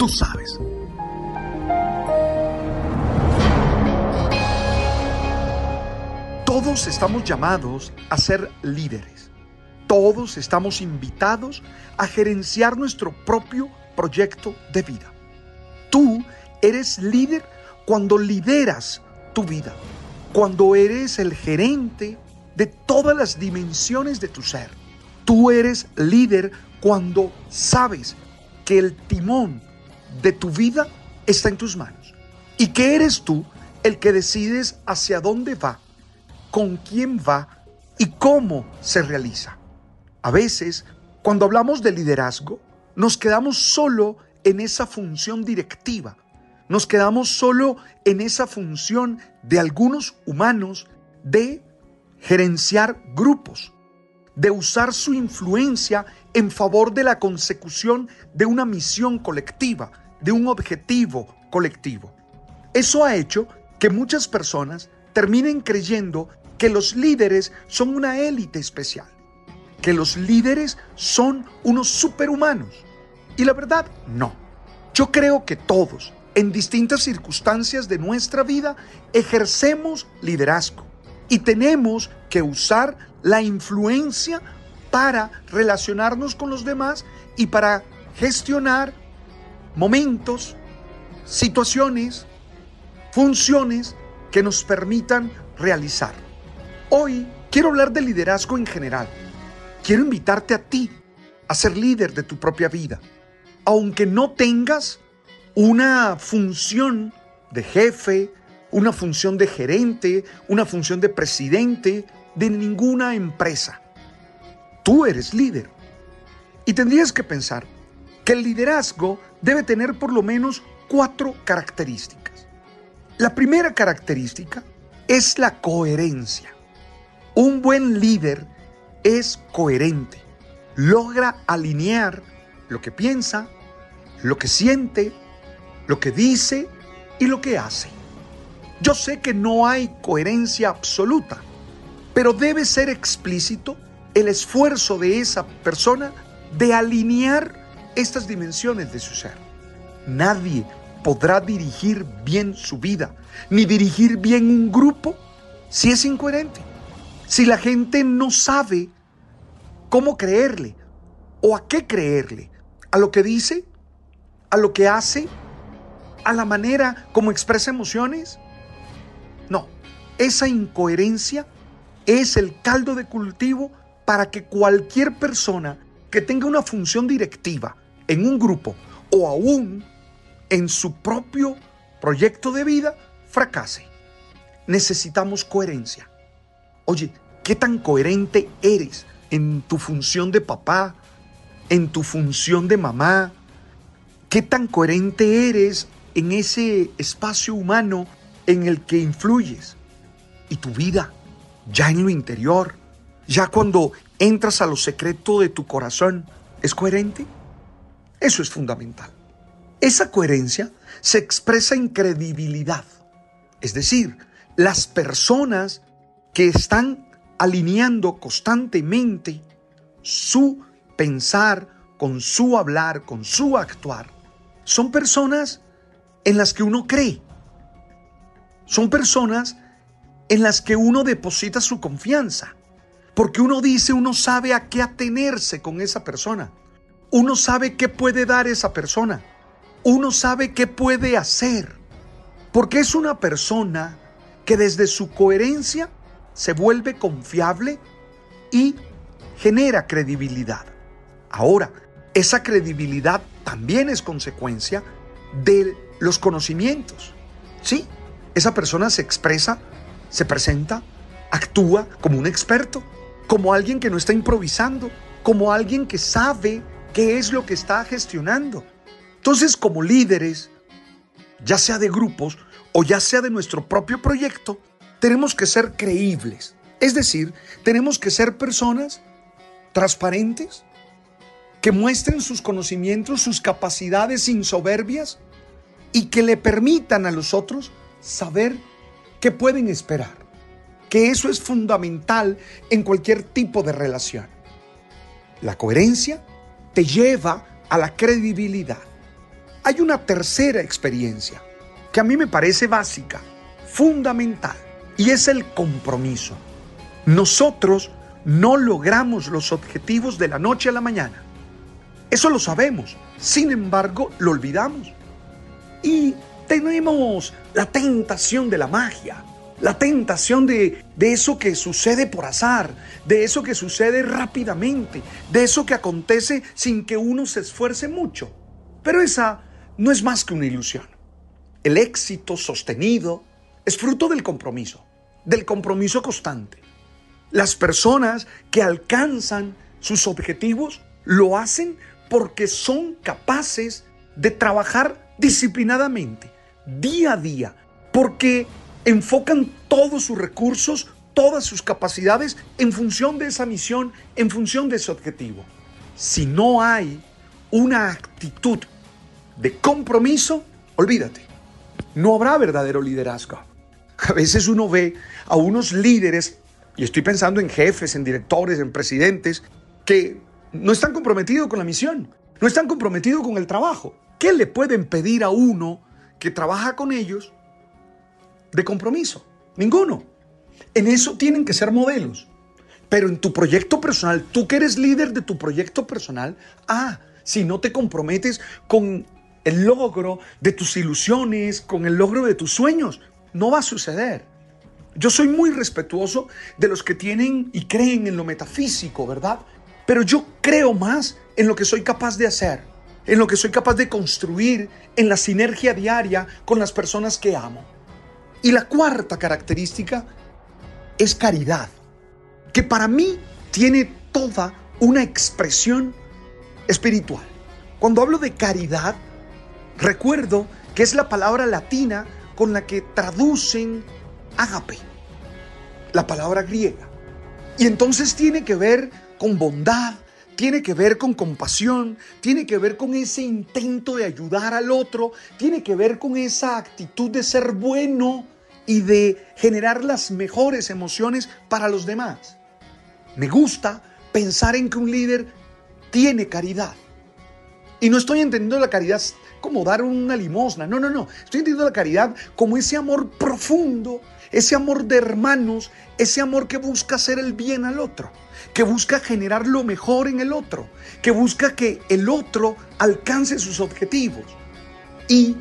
Tú sabes. Todos estamos llamados a ser líderes. Todos estamos invitados a gerenciar nuestro propio proyecto de vida. Tú eres líder cuando lideras tu vida, cuando eres el gerente de todas las dimensiones de tu ser. Tú eres líder cuando sabes que el timón de tu vida está en tus manos. Y que eres tú el que decides hacia dónde va, con quién va y cómo se realiza. A veces, cuando hablamos de liderazgo, nos quedamos solo en esa función directiva, nos quedamos solo en esa función de algunos humanos de gerenciar grupos, de usar su influencia en favor de la consecución de una misión colectiva, de un objetivo colectivo. Eso ha hecho que muchas personas terminen creyendo que los líderes son una élite especial, que los líderes son unos superhumanos. Y la verdad, no. Yo creo que todos, en distintas circunstancias de nuestra vida, ejercemos liderazgo y tenemos que usar la influencia para relacionarnos con los demás y para gestionar momentos, situaciones, funciones que nos permitan realizar. Hoy quiero hablar de liderazgo en general. Quiero invitarte a ti a ser líder de tu propia vida. Aunque no tengas una función de jefe, una función de gerente, una función de presidente de ninguna empresa. Tú eres líder. Y tendrías que pensar que el liderazgo debe tener por lo menos cuatro características. La primera característica es la coherencia. Un buen líder es coherente. Logra alinear lo que piensa, lo que siente, lo que dice y lo que hace. Yo sé que no hay coherencia absoluta, pero debe ser explícito el esfuerzo de esa persona de alinear estas dimensiones de su ser. Nadie podrá dirigir bien su vida, ni dirigir bien un grupo si es incoherente. Si la gente no sabe cómo creerle o a qué creerle, a lo que dice, a lo que hace, a la manera como expresa emociones. No, esa incoherencia es el caldo de cultivo para que cualquier persona que tenga una función directiva en un grupo o aún en su propio proyecto de vida fracase. Necesitamos coherencia. Oye, ¿qué tan coherente eres en tu función de papá, en tu función de mamá? ¿Qué tan coherente eres en ese espacio humano en el que influyes? Y tu vida, ya en lo interior, ya cuando entras a lo secreto de tu corazón, ¿es coherente? Eso es fundamental. Esa coherencia se expresa en credibilidad. Es decir, las personas que están alineando constantemente su pensar con su hablar, con su actuar, son personas en las que uno cree. Son personas en las que uno deposita su confianza. Porque uno dice, uno sabe a qué atenerse con esa persona. Uno sabe qué puede dar esa persona. Uno sabe qué puede hacer. Porque es una persona que desde su coherencia se vuelve confiable y genera credibilidad. Ahora, esa credibilidad también es consecuencia de los conocimientos. Sí, esa persona se expresa, se presenta, actúa como un experto, como alguien que no está improvisando, como alguien que sabe qué es lo que está gestionando. Entonces, como líderes, ya sea de grupos o ya sea de nuestro propio proyecto, tenemos que ser creíbles. Es decir, tenemos que ser personas transparentes, que muestren sus conocimientos, sus capacidades sin soberbias y que le permitan a los otros saber qué pueden esperar. Que eso es fundamental en cualquier tipo de relación. La coherencia te lleva a la credibilidad. Hay una tercera experiencia que a mí me parece básica, fundamental, y es el compromiso. Nosotros no logramos los objetivos de la noche a la mañana. Eso lo sabemos. Sin embargo, lo olvidamos. Y tenemos la tentación de la magia, la tentación de, de, eso que sucede por azar, de eso que sucede rápidamente, de eso que acontece sin que uno se esfuerce mucho. Pero esa no es más que una ilusión. El éxito sostenido es fruto del compromiso, del compromiso constante. Las personas que alcanzan sus objetivos lo hacen porque son capaces de trabajar disciplinadamente, día a día, porque enfocan todos sus recursos, todas sus capacidades en función de esa misión, en función de ese objetivo. Si no hay una actitud de compromiso, olvídate, no habrá verdadero liderazgo. A veces uno ve a unos líderes, y estoy pensando en jefes, en directores, en presidentes, que no están comprometidos con la misión, no están comprometidos con el trabajo. ¿Qué le pueden pedir a uno que trabaja con ellos de compromiso? Ninguno. En eso tienen que ser modelos. Pero en tu proyecto personal, tú que eres líder de tu proyecto personal, ah, si no te comprometes con el logro de tus ilusiones, con el logro de tus sueños, no va a suceder. Yo soy muy respetuoso de los que tienen y creen en lo metafísico, ¿verdad? Pero yo creo más en lo que soy capaz de hacer, en lo que soy capaz de construir, en la sinergia diaria con las personas que amo. Y la cuarta característica es caridad, que para mí tiene toda una expresión espiritual. Cuando hablo de caridad, recuerdo que es la palabra latina con la que traducen ágape, la palabra griega. Y entonces tiene que ver con bondad, tiene que ver con compasión, tiene que ver con ese intento de ayudar al otro, tiene que ver con esa actitud de ser bueno y de generar las mejores emociones para los demás. Me gusta pensar en que un líder tiene caridad. Y no estoy entendiendo la caridad como dar una limosna, no, no, no. Estoy entendiendo la caridad como ese amor profundo, ese amor de hermanos, ese amor que busca hacer el bien al otro que busca generar lo mejor en el otro, que busca que el otro alcance sus objetivos. Y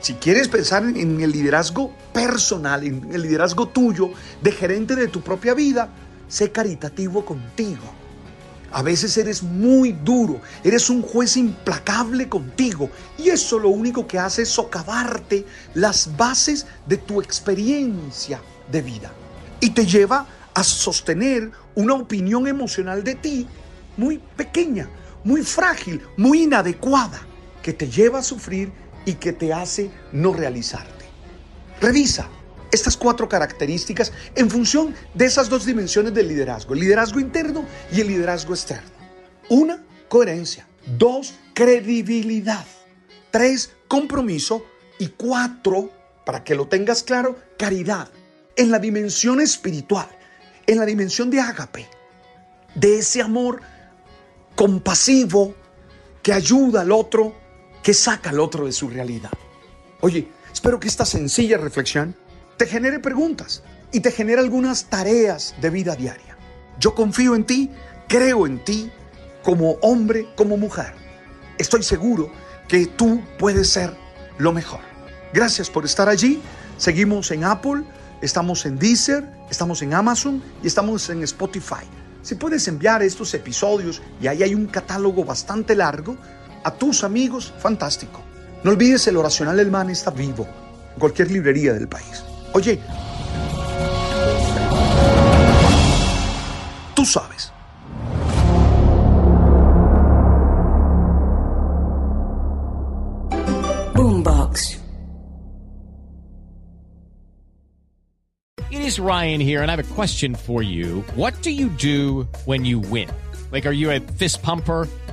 si quieres pensar en el liderazgo personal, en el liderazgo tuyo, de gerente de tu propia vida, sé caritativo contigo. A veces eres muy duro, eres un juez implacable contigo y eso lo único que hace es socavarte las bases de tu experiencia de vida y te lleva a sostener una opinión emocional de ti muy pequeña, muy frágil, muy inadecuada, que te lleva a sufrir y que te hace no realizarte. Revisa estas cuatro características en función de esas dos dimensiones del liderazgo, el liderazgo interno y el liderazgo externo. Una, coherencia. Dos, credibilidad. Tres, compromiso. Y cuatro, para que lo tengas claro, caridad. En la dimensión espiritual, en la dimensión de ágape, de ese amor compasivo que ayuda al otro, que saca al otro de su realidad. Oye, espero que esta sencilla reflexión te genere preguntas y te genere algunas tareas de vida diaria. Yo confío en ti, creo en ti como hombre, como mujer. Estoy seguro que tú puedes ser lo mejor. Gracias por estar allí. Seguimos en Apple Estamos en Deezer, estamos en Amazon y estamos en Spotify. Si puedes enviar estos episodios, y ahí hay un catálogo bastante largo, a tus amigos, fantástico. No olvides el oracional del man está vivo en cualquier librería del país. Oye, tú sabes. Boombox. It is Ryan here, and I have a question for you. What do you do when you win? Like, are you a fist pumper?